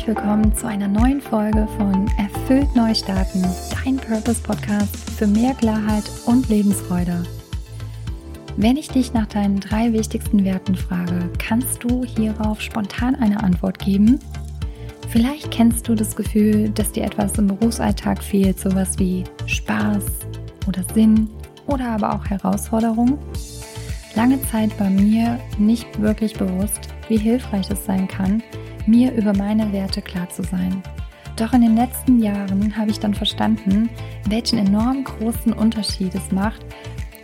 herzlich willkommen zu einer neuen Folge von Erfüllt Neustarten, dein Purpose Podcast für mehr Klarheit und Lebensfreude. Wenn ich dich nach deinen drei wichtigsten Werten frage, kannst du hierauf spontan eine Antwort geben? Vielleicht kennst du das Gefühl, dass dir etwas im Berufsalltag fehlt, sowas wie Spaß oder Sinn oder aber auch Herausforderung. Lange Zeit war mir nicht wirklich bewusst, wie hilfreich es sein kann, mir über meine Werte klar zu sein. Doch in den letzten Jahren habe ich dann verstanden, welchen enorm großen Unterschied es macht,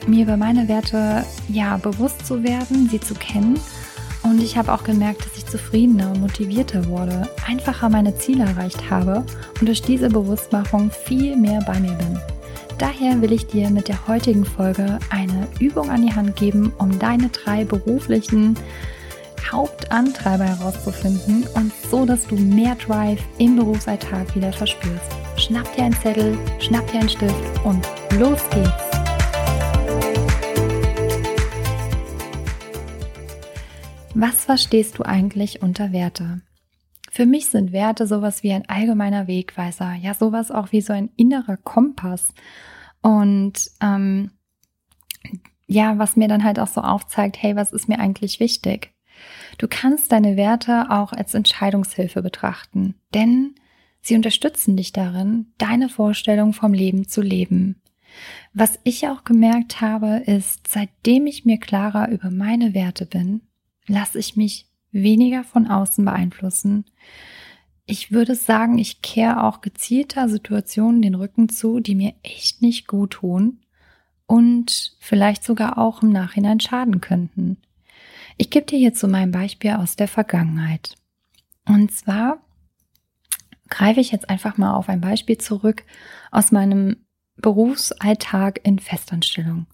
mir über meine Werte ja bewusst zu werden, sie zu kennen. Und ich habe auch gemerkt, dass ich zufriedener und motivierter wurde, einfacher meine Ziele erreicht habe und durch diese Bewusstmachung viel mehr bei mir bin. Daher will ich dir mit der heutigen Folge eine Übung an die Hand geben, um deine drei beruflichen Hauptantreiber herauszufinden und so, dass du mehr Drive im Berufsalltag wieder verspürst. Schnapp dir einen Zettel, schnapp dir einen Stift und los geht's! Was verstehst du eigentlich unter Werte? Für mich sind Werte sowas wie ein allgemeiner Wegweiser, ja sowas auch wie so ein innerer Kompass. Und ähm, ja, was mir dann halt auch so aufzeigt, hey, was ist mir eigentlich wichtig? Du kannst deine Werte auch als Entscheidungshilfe betrachten, denn sie unterstützen dich darin, deine Vorstellung vom Leben zu leben. Was ich auch gemerkt habe, ist, seitdem ich mir klarer über meine Werte bin, lasse ich mich weniger von außen beeinflussen. Ich würde sagen, ich kehre auch gezielter Situationen den Rücken zu, die mir echt nicht gut tun und vielleicht sogar auch im Nachhinein schaden könnten. Ich gebe dir hierzu mein Beispiel aus der Vergangenheit. Und zwar greife ich jetzt einfach mal auf ein Beispiel zurück aus meinem Berufsalltag in Festanstellung.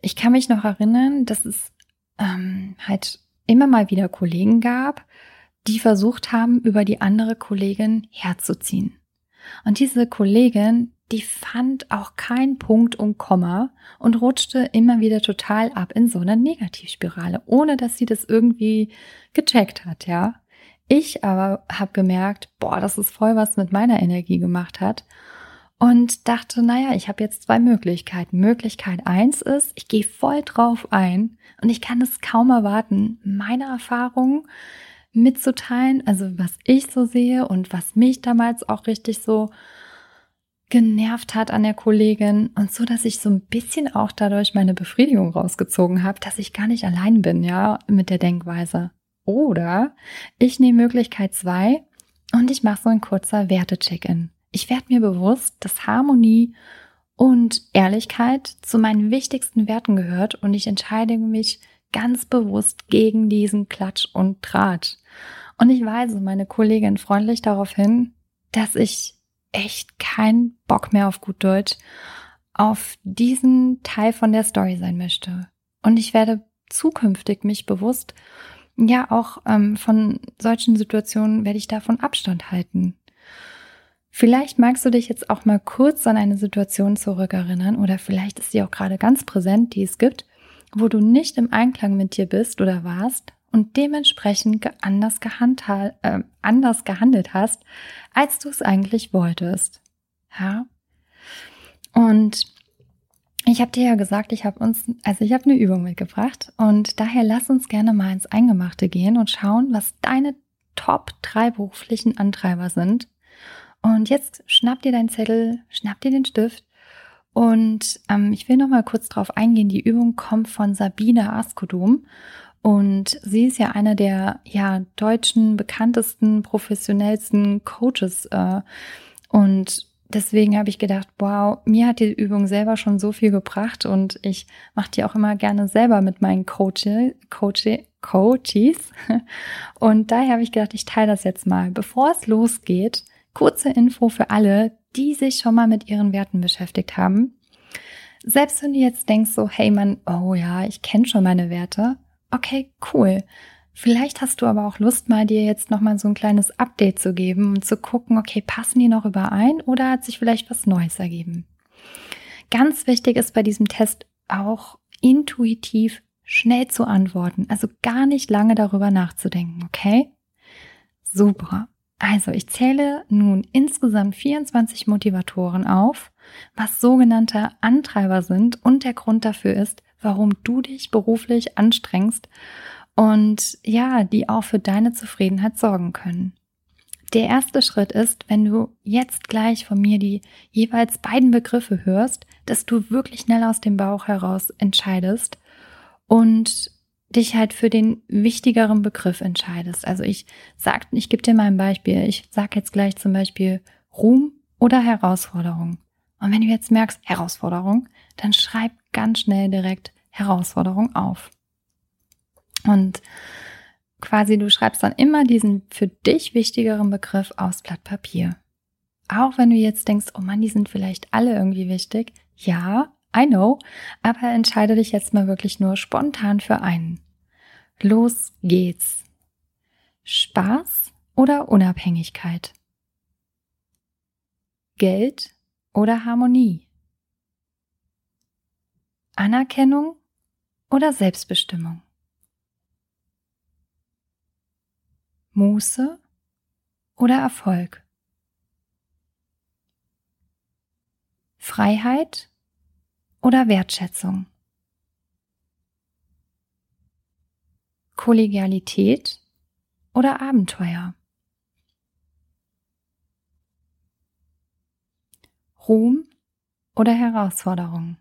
Ich kann mich noch erinnern, dass es ähm, halt immer mal wieder Kollegen gab, die versucht haben, über die andere Kollegin herzuziehen. Und diese Kollegin, die fand auch keinen Punkt und Komma und rutschte immer wieder total ab in so einer Negativspirale, ohne dass sie das irgendwie gecheckt hat, ja. Ich aber habe gemerkt, boah, das ist voll was mit meiner Energie gemacht hat und dachte, naja, ich habe jetzt zwei Möglichkeiten. Möglichkeit eins ist, ich gehe voll drauf ein und ich kann es kaum erwarten, meine Erfahrungen mitzuteilen, also was ich so sehe und was mich damals auch richtig so genervt hat an der Kollegin und so, dass ich so ein bisschen auch dadurch meine Befriedigung rausgezogen habe, dass ich gar nicht allein bin, ja, mit der Denkweise. Oder ich nehme Möglichkeit zwei und ich mache so ein kurzer Werte-Check-in. Ich werde mir bewusst, dass Harmonie und Ehrlichkeit zu meinen wichtigsten Werten gehört und ich entscheide mich ganz bewusst gegen diesen Klatsch und Tratsch. Und ich weise meine Kollegin freundlich darauf hin, dass ich echt keinen Bock mehr auf gut Deutsch auf diesen Teil von der Story sein möchte. Und ich werde zukünftig mich bewusst, ja, auch ähm, von solchen Situationen werde ich davon Abstand halten. Vielleicht magst du dich jetzt auch mal kurz an eine Situation zurückerinnern oder vielleicht ist sie auch gerade ganz präsent, die es gibt, wo du nicht im Einklang mit dir bist oder warst und dementsprechend anders, äh, anders gehandelt hast, als du es eigentlich wolltest. Ja. Und ich habe dir ja gesagt, ich habe uns, also ich habe eine Übung mitgebracht und daher lass uns gerne mal ins Eingemachte gehen und schauen, was deine Top drei beruflichen Antreiber sind. Und jetzt schnapp dir deinen Zettel, schnapp dir den Stift und ähm, ich will noch mal kurz drauf eingehen. Die Übung kommt von Sabine Askodum und sie ist ja einer der ja deutschen bekanntesten, professionellsten Coaches. Äh, und deswegen habe ich gedacht, wow, mir hat die Übung selber schon so viel gebracht und ich mache die auch immer gerne selber mit meinen Coaches. Coaches. Und daher habe ich gedacht, ich teile das jetzt mal. Bevor es losgeht, kurze Info für alle, die sich schon mal mit ihren Werten beschäftigt haben. Selbst wenn du jetzt denkst so, hey Mann, oh ja, ich kenne schon meine Werte, okay, cool. Vielleicht hast du aber auch Lust, mal dir jetzt nochmal so ein kleines Update zu geben und zu gucken, okay, passen die noch überein oder hat sich vielleicht was Neues ergeben? Ganz wichtig ist bei diesem Test auch intuitiv schnell zu antworten, also gar nicht lange darüber nachzudenken, okay? Super. Also, ich zähle nun insgesamt 24 Motivatoren auf, was sogenannte Antreiber sind und der Grund dafür ist, warum du dich beruflich anstrengst und ja, die auch für deine Zufriedenheit sorgen können. Der erste Schritt ist, wenn du jetzt gleich von mir die jeweils beiden Begriffe hörst, dass du wirklich schnell aus dem Bauch heraus entscheidest und dich halt für den wichtigeren Begriff entscheidest. Also ich sag, ich gebe dir mal ein Beispiel. Ich sag jetzt gleich zum Beispiel Ruhm oder Herausforderung. Und wenn du jetzt merkst Herausforderung, dann schreib ganz schnell direkt Herausforderung auf. Und quasi du schreibst dann immer diesen für dich wichtigeren Begriff aufs Blatt Papier. Auch wenn du jetzt denkst, oh Mann, die sind vielleicht alle irgendwie wichtig. Ja, I know, aber entscheide dich jetzt mal wirklich nur spontan für einen. Los geht's. Spaß oder Unabhängigkeit? Geld oder Harmonie? Anerkennung oder Selbstbestimmung? Muße oder Erfolg? Freiheit oder Wertschätzung? Kollegialität oder Abenteuer? Ruhm oder Herausforderung?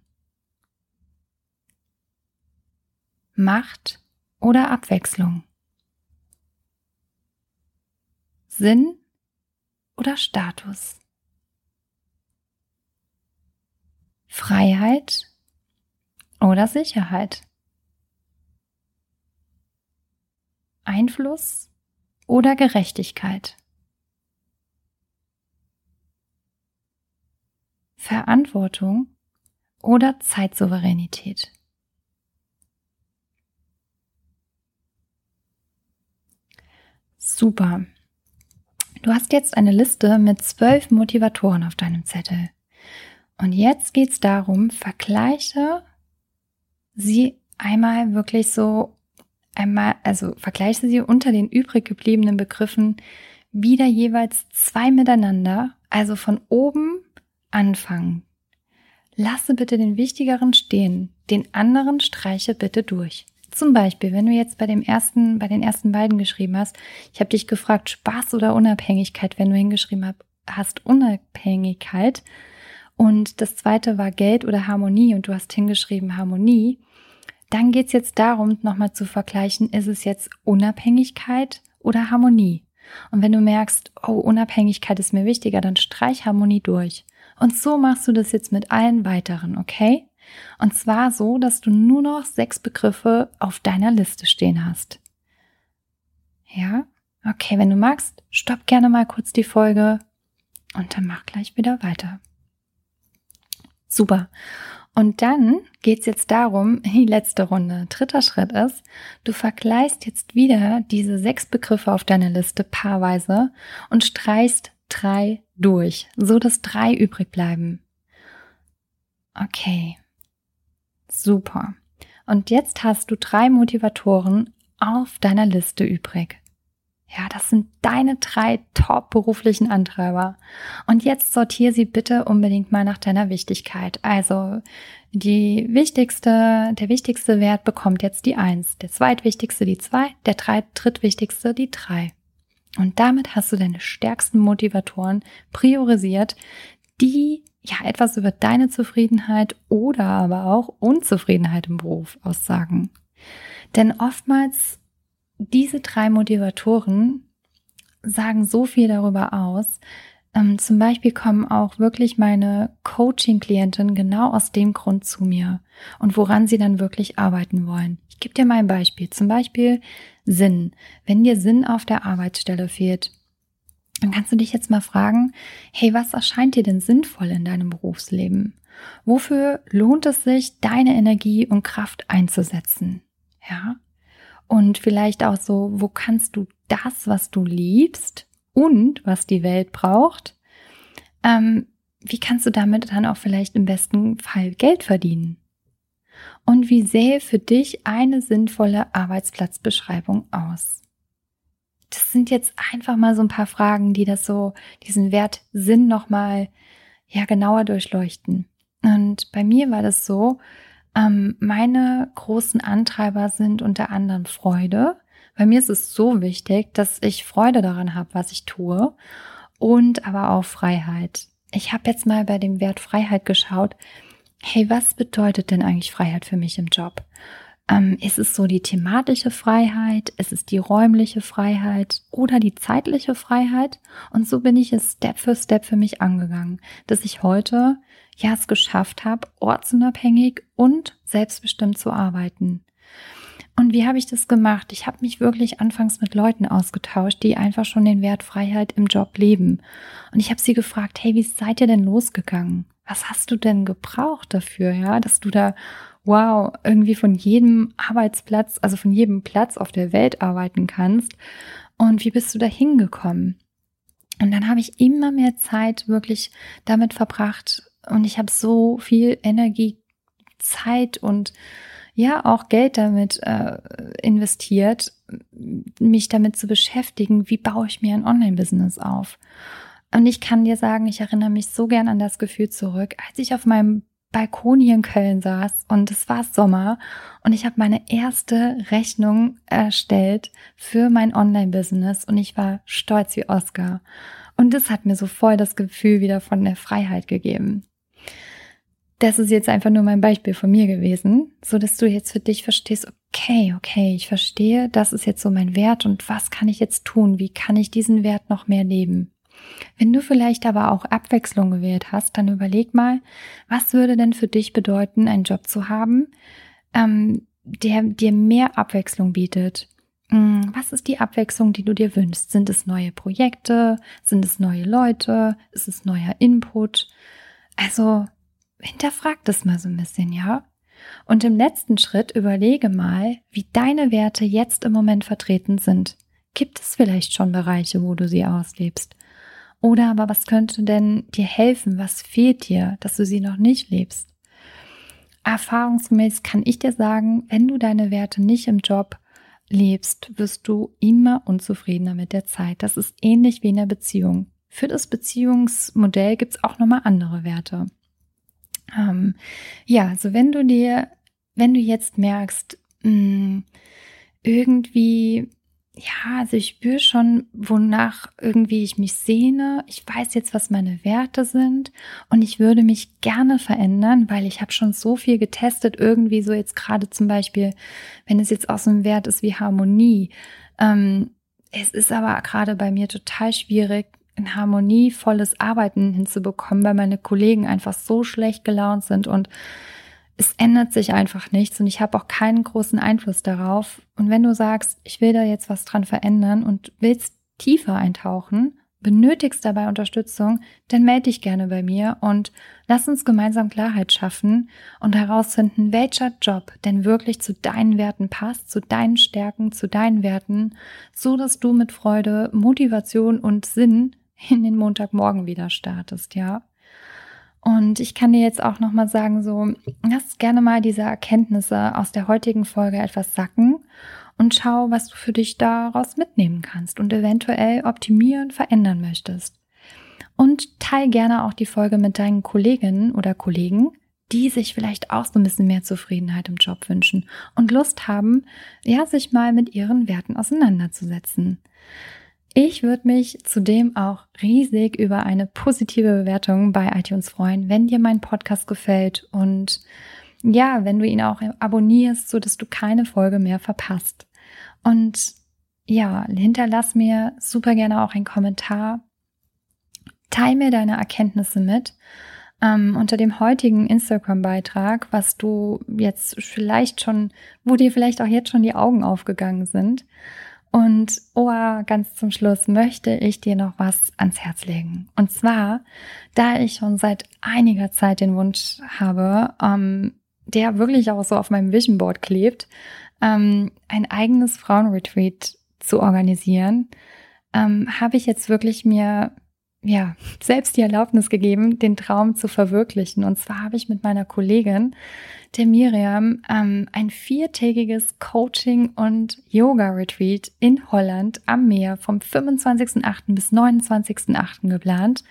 Macht oder Abwechslung? Sinn oder Status? Freiheit oder Sicherheit? Einfluss oder Gerechtigkeit? Verantwortung oder Zeitsouveränität? Super. Du hast jetzt eine Liste mit zwölf Motivatoren auf deinem Zettel. Und jetzt geht es darum, vergleiche sie einmal wirklich so einmal, also vergleiche sie unter den übrig gebliebenen Begriffen wieder jeweils zwei miteinander, also von oben anfangen. Lasse bitte den wichtigeren stehen, den anderen streiche bitte durch. Zum Beispiel, wenn du jetzt bei dem ersten, bei den ersten beiden geschrieben hast, ich habe dich gefragt, Spaß oder Unabhängigkeit, wenn du hingeschrieben hast, Unabhängigkeit, und das zweite war Geld oder Harmonie und du hast hingeschrieben Harmonie, dann geht's jetzt darum, nochmal zu vergleichen, ist es jetzt Unabhängigkeit oder Harmonie? Und wenn du merkst, oh, Unabhängigkeit ist mir wichtiger, dann streich Harmonie durch. Und so machst du das jetzt mit allen weiteren, okay? Und zwar so, dass du nur noch sechs Begriffe auf deiner Liste stehen hast. Ja? Okay, wenn du magst, stopp gerne mal kurz die Folge und dann mach gleich wieder weiter. Super. Und dann geht's jetzt darum, die letzte Runde. Dritter Schritt ist, du vergleichst jetzt wieder diese sechs Begriffe auf deiner Liste paarweise und streichst drei durch, so dass drei übrig bleiben. Okay. Super. Und jetzt hast du drei Motivatoren auf deiner Liste übrig. Ja, das sind deine drei top beruflichen Antreiber. Und jetzt sortiere sie bitte unbedingt mal nach deiner Wichtigkeit. Also die wichtigste, der wichtigste Wert bekommt jetzt die eins, der zweitwichtigste die zwei, der drei, drittwichtigste die drei. Und damit hast du deine stärksten Motivatoren priorisiert, die ja etwas über deine Zufriedenheit oder aber auch Unzufriedenheit im Beruf aussagen. Denn oftmals diese drei Motivatoren sagen so viel darüber aus. Ähm, zum Beispiel kommen auch wirklich meine Coaching-Klienten genau aus dem Grund zu mir und woran sie dann wirklich arbeiten wollen. Ich gebe dir mal ein Beispiel. Zum Beispiel Sinn. Wenn dir Sinn auf der Arbeitsstelle fehlt, dann kannst du dich jetzt mal fragen, hey, was erscheint dir denn sinnvoll in deinem Berufsleben? Wofür lohnt es sich, deine Energie und Kraft einzusetzen? Ja, und vielleicht auch so, wo kannst du das, was du liebst und was die Welt braucht, ähm, wie kannst du damit dann auch vielleicht im besten Fall Geld verdienen? Und wie sähe für dich eine sinnvolle Arbeitsplatzbeschreibung aus? Das sind jetzt einfach mal so ein paar Fragen, die das so, diesen Wert Sinn nochmal, ja, genauer durchleuchten. Und bei mir war das so, ähm, meine großen Antreiber sind unter anderem Freude. Bei mir ist es so wichtig, dass ich Freude daran habe, was ich tue und aber auch Freiheit. Ich habe jetzt mal bei dem Wert Freiheit geschaut. Hey, was bedeutet denn eigentlich Freiheit für mich im Job? Ähm, ist es so die thematische Freiheit? Ist es die räumliche Freiheit oder die zeitliche Freiheit? Und so bin ich es Step für Step für mich angegangen, dass ich heute ja es geschafft habe, ortsunabhängig und selbstbestimmt zu arbeiten. Und wie habe ich das gemacht? Ich habe mich wirklich anfangs mit Leuten ausgetauscht, die einfach schon den Wert Freiheit im Job leben. Und ich habe sie gefragt, hey, wie seid ihr denn losgegangen? Was hast du denn gebraucht dafür, ja, dass du da wow, irgendwie von jedem Arbeitsplatz, also von jedem Platz auf der Welt arbeiten kannst. Und wie bist du da hingekommen? Und dann habe ich immer mehr Zeit wirklich damit verbracht und ich habe so viel Energie, Zeit und ja auch Geld damit äh, investiert, mich damit zu beschäftigen, wie baue ich mir ein Online-Business auf. Und ich kann dir sagen, ich erinnere mich so gern an das Gefühl zurück, als ich auf meinem Balkon hier in Köln saß und es war Sommer und ich habe meine erste Rechnung erstellt für mein Online-Business und ich war stolz wie Oscar. Und das hat mir so voll das Gefühl wieder von der Freiheit gegeben. Das ist jetzt einfach nur mein Beispiel von mir gewesen, so dass du jetzt für dich verstehst, okay, okay, ich verstehe, das ist jetzt so mein Wert und was kann ich jetzt tun? Wie kann ich diesen Wert noch mehr leben? Wenn du vielleicht aber auch Abwechslung gewählt hast, dann überleg mal, was würde denn für dich bedeuten, einen Job zu haben, ähm, der dir mehr Abwechslung bietet? Hm, was ist die Abwechslung, die du dir wünschst? Sind es neue Projekte? Sind es neue Leute? Ist es neuer Input? Also hinterfrag das mal so ein bisschen, ja? Und im letzten Schritt überlege mal, wie deine Werte jetzt im Moment vertreten sind. Gibt es vielleicht schon Bereiche, wo du sie auslebst? Oder aber was könnte denn dir helfen? Was fehlt dir, dass du sie noch nicht lebst? Erfahrungsgemäß kann ich dir sagen, wenn du deine Werte nicht im Job lebst, wirst du immer unzufriedener mit der Zeit. Das ist ähnlich wie in der Beziehung. Für das Beziehungsmodell gibt es auch nochmal andere Werte. Ähm, ja, also wenn du dir, wenn du jetzt merkst, mh, hm, irgendwie ja, also ich spüre schon, wonach irgendwie ich mich sehne. Ich weiß jetzt, was meine Werte sind und ich würde mich gerne verändern, weil ich habe schon so viel getestet. Irgendwie so jetzt gerade zum Beispiel, wenn es jetzt aus einem Wert ist wie Harmonie. Ähm, es ist aber gerade bei mir total schwierig, ein harmonievolles Arbeiten hinzubekommen, weil meine Kollegen einfach so schlecht gelaunt sind und es ändert sich einfach nichts und ich habe auch keinen großen Einfluss darauf. Und wenn du sagst, ich will da jetzt was dran verändern und willst tiefer eintauchen, benötigst dabei Unterstützung, dann melde dich gerne bei mir und lass uns gemeinsam Klarheit schaffen und herausfinden, welcher Job denn wirklich zu deinen Werten passt, zu deinen Stärken, zu deinen Werten, so dass du mit Freude, Motivation und Sinn in den Montagmorgen wieder startest, ja? Und ich kann dir jetzt auch nochmal sagen, so, lass gerne mal diese Erkenntnisse aus der heutigen Folge etwas sacken und schau, was du für dich daraus mitnehmen kannst und eventuell optimieren, verändern möchtest. Und teil gerne auch die Folge mit deinen Kolleginnen oder Kollegen, die sich vielleicht auch so ein bisschen mehr Zufriedenheit im Job wünschen und Lust haben, ja, sich mal mit ihren Werten auseinanderzusetzen. Ich würde mich zudem auch riesig über eine positive Bewertung bei iTunes freuen, wenn dir mein Podcast gefällt und ja, wenn du ihn auch abonnierst, so dass du keine Folge mehr verpasst. Und ja, hinterlass mir super gerne auch einen Kommentar. Teil mir deine Erkenntnisse mit. Ähm, unter dem heutigen Instagram-Beitrag, was du jetzt vielleicht schon, wo dir vielleicht auch jetzt schon die Augen aufgegangen sind. Und oh, ganz zum Schluss möchte ich dir noch was ans Herz legen. Und zwar, da ich schon seit einiger Zeit den Wunsch habe, ähm, der wirklich auch so auf meinem Vision Board klebt, ähm, ein eigenes Frauenretreat zu organisieren, ähm, habe ich jetzt wirklich mir ja, selbst die Erlaubnis gegeben, den Traum zu verwirklichen. Und zwar habe ich mit meiner Kollegin, der Miriam, ähm, ein viertägiges Coaching- und Yoga-Retreat in Holland am Meer vom 25.08. bis 29.08. geplant.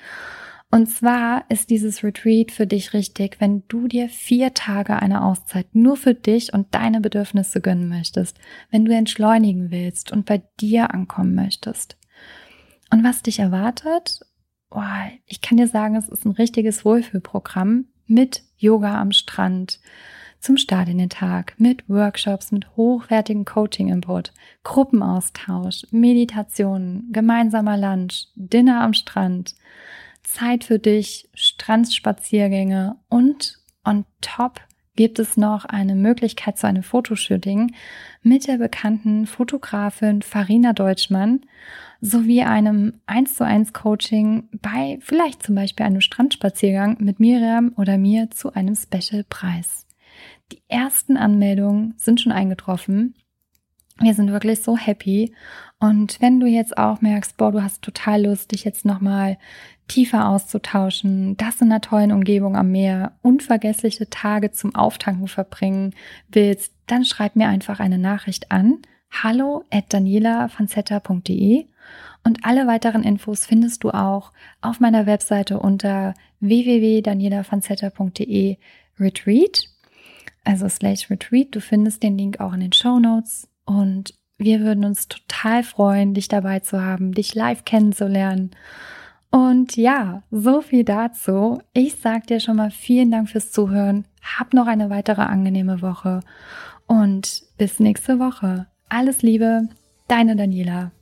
Und zwar ist dieses Retreat für dich richtig, wenn du dir vier Tage eine Auszeit nur für dich und deine Bedürfnisse gönnen möchtest, wenn du entschleunigen willst und bei dir ankommen möchtest. Und was dich erwartet oh, ich kann dir sagen, es ist ein richtiges Wohlfühlprogramm mit Yoga am Strand zum Start in den Tag, mit Workshops, mit hochwertigem Coaching-Input, Gruppenaustausch, Meditationen, gemeinsamer Lunch, Dinner am Strand, Zeit für dich, Strandspaziergänge und on top gibt es noch eine Möglichkeit zu einem Fotoshooting mit der bekannten Fotografin Farina Deutschmann sowie einem 1 zu 1 Coaching bei vielleicht zum Beispiel einem Strandspaziergang mit Miriam oder mir zu einem Special-Preis. Die ersten Anmeldungen sind schon eingetroffen. Wir sind wirklich so happy. Und wenn du jetzt auch merkst, boah, du hast total Lust, dich jetzt nochmal tiefer auszutauschen, das in einer tollen Umgebung am Meer, unvergessliche Tage zum Auftanken verbringen willst, dann schreib mir einfach eine Nachricht an hallo at danielafanzetta.de und alle weiteren Infos findest du auch auf meiner Webseite unter www.danielafanzetta.de Retreat, also slash Retreat. Du findest den Link auch in den Show Notes und wir würden uns total freuen, dich dabei zu haben, dich live kennenzulernen. Und ja, so viel dazu. Ich sag dir schon mal vielen Dank fürs Zuhören. Hab noch eine weitere angenehme Woche und bis nächste Woche. Alles Liebe, deine Daniela.